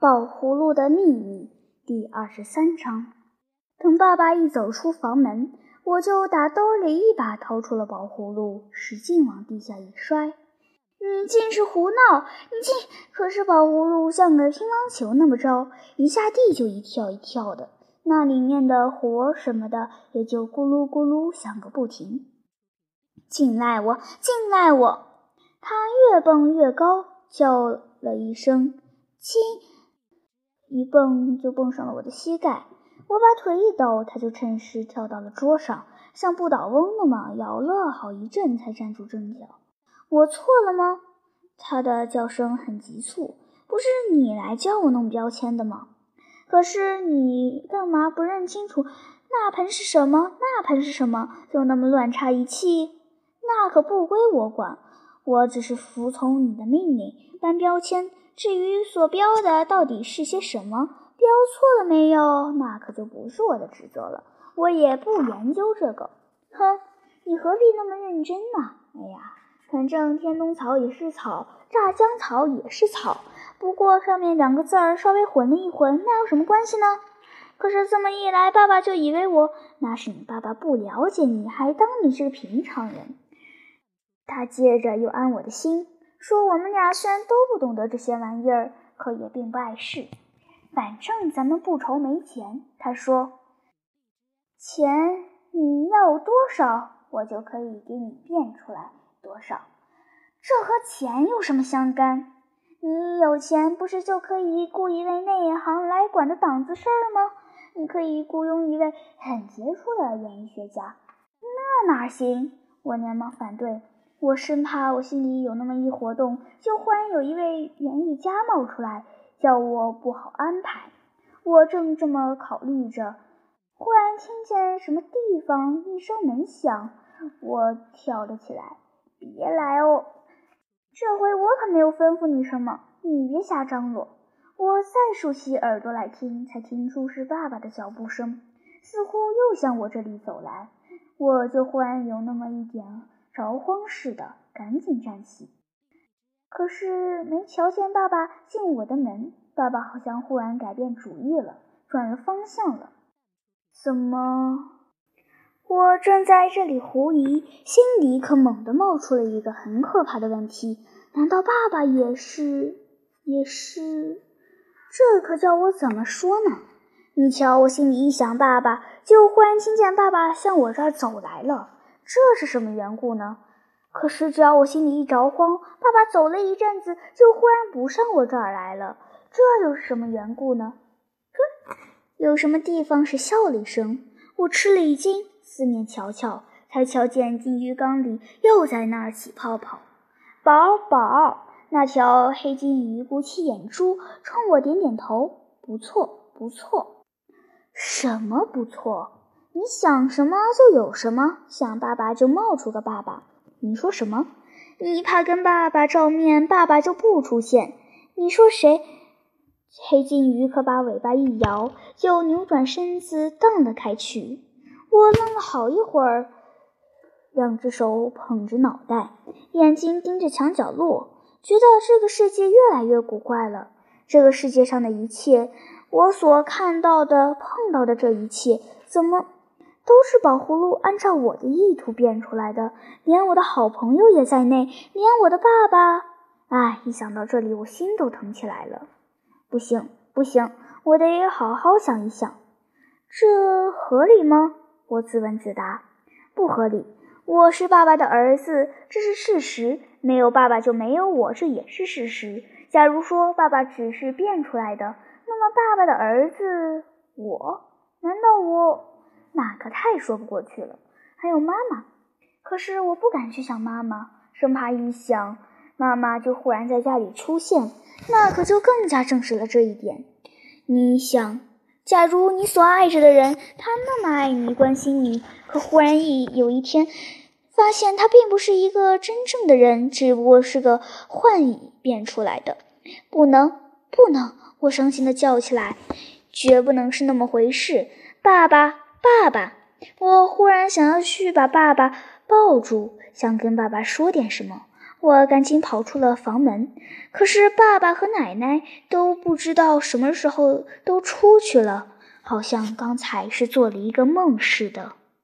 宝葫芦的秘密第二十三章。等爸爸一走出房门，我就打兜里一把掏出了宝葫芦，使劲往地下一摔。你尽是胡闹！你尽可是宝葫芦像个乒乓球那么着，一下地就一跳一跳的，那里面的活儿什么的也就咕噜咕噜响个不停。尽赖我，尽赖我！他越蹦越高，叫了一声“亲”。一蹦就蹦上了我的膝盖，我把腿一抖，他就趁势跳到了桌上，像不倒翁那么摇了好一阵，才站住阵脚。我错了吗？他的叫声很急促，不是你来教我弄标签的吗？可是你干嘛不认清楚那盆是什么，那盆是什么，就那么乱插一气？那可不归我管，我只是服从你的命令，搬标签。至于所标的到底是些什么，标错了没有，那可就不是我的职责了。我也不研究这个。哼，你何必那么认真呢？哎呀，反正天冬草也是草，炸姜草也是草，不过上面两个字儿稍微混了一混，那有什么关系呢？可是这么一来，爸爸就以为我那是你爸爸不了解你，还当你是个平常人。他接着又安我的心。说我们俩虽然都不懂得这些玩意儿，可也并不碍事。反正咱们不愁没钱。他说：“钱你要多少，我就可以给你变出来多少。这和钱有什么相干？你有钱不是就可以雇一位内行来管的档子事儿吗？你可以雇佣一位很杰出的演艺学家。那哪行？我连忙反对。”我生怕我心里有那么一活动，就忽然有一位园艺家冒出来，叫我不好安排。我正这么考虑着，忽然听见什么地方一声门响，我跳了起来：“别来哦！这回我可没有吩咐你什么，你别瞎张罗。”我再竖起耳朵来听，才听出是爸爸的脚步声，似乎又向我这里走来。我就忽然有那么一点。着慌似的，赶紧站起。可是没瞧见爸爸进我的门，爸爸好像忽然改变主意了，转了方向了。怎么？我正在这里狐疑，心里可猛地冒出了一个很可怕的问题：难道爸爸也是？也是？这可叫我怎么说呢？你瞧，我心里一想爸爸，就忽然听见爸爸向我这儿走来了。这是什么缘故呢？可是只要我心里一着慌，爸爸走了一阵子，就忽然不上我这儿来了。这又是什么缘故呢？哼，有什么地方是笑了一声？我吃了一惊，四面瞧瞧，才瞧见金鱼缸里又在那儿起泡泡。宝宝，那条黑金鱼鼓起眼珠，冲我点点头。不错，不错。什么不错？你想什么就有什么，想爸爸就冒出个爸爸。你说什么？你怕跟爸爸照面，爸爸就不出现。你说谁？黑金鱼可把尾巴一摇，就扭转身子荡了开去。我愣了好一会儿，两只手捧着脑袋，眼睛盯着墙角落，觉得这个世界越来越古怪了。这个世界上的一切，我所看到的、碰到的这一切，怎么？都是宝葫芦按照我的意图变出来的，连我的好朋友也在内，连我的爸爸……哎，一想到这里，我心都疼起来了。不行，不行，我得好好想一想，这合理吗？我自问自答，不合理。我是爸爸的儿子，这是事实。没有爸爸就没有我，这也是事实。假如说爸爸只是变出来的，那么爸爸的儿子我，难道我？那可太说不过去了。还有妈妈，可是我不敢去想妈妈，生怕一想妈妈就忽然在家里出现，那可就更加证实了这一点。你想，假如你所爱着的人，他那么爱你、关心你，可忽然一有一天发现他并不是一个真正的人，只不过是个幻影变出来的，不能，不能！我伤心的叫起来，绝不能是那么回事，爸爸。爸爸，我忽然想要去把爸爸抱住，想跟爸爸说点什么。我赶紧跑出了房门，可是爸爸和奶奶都不知道什么时候都出去了，好像刚才是做了一个梦似的。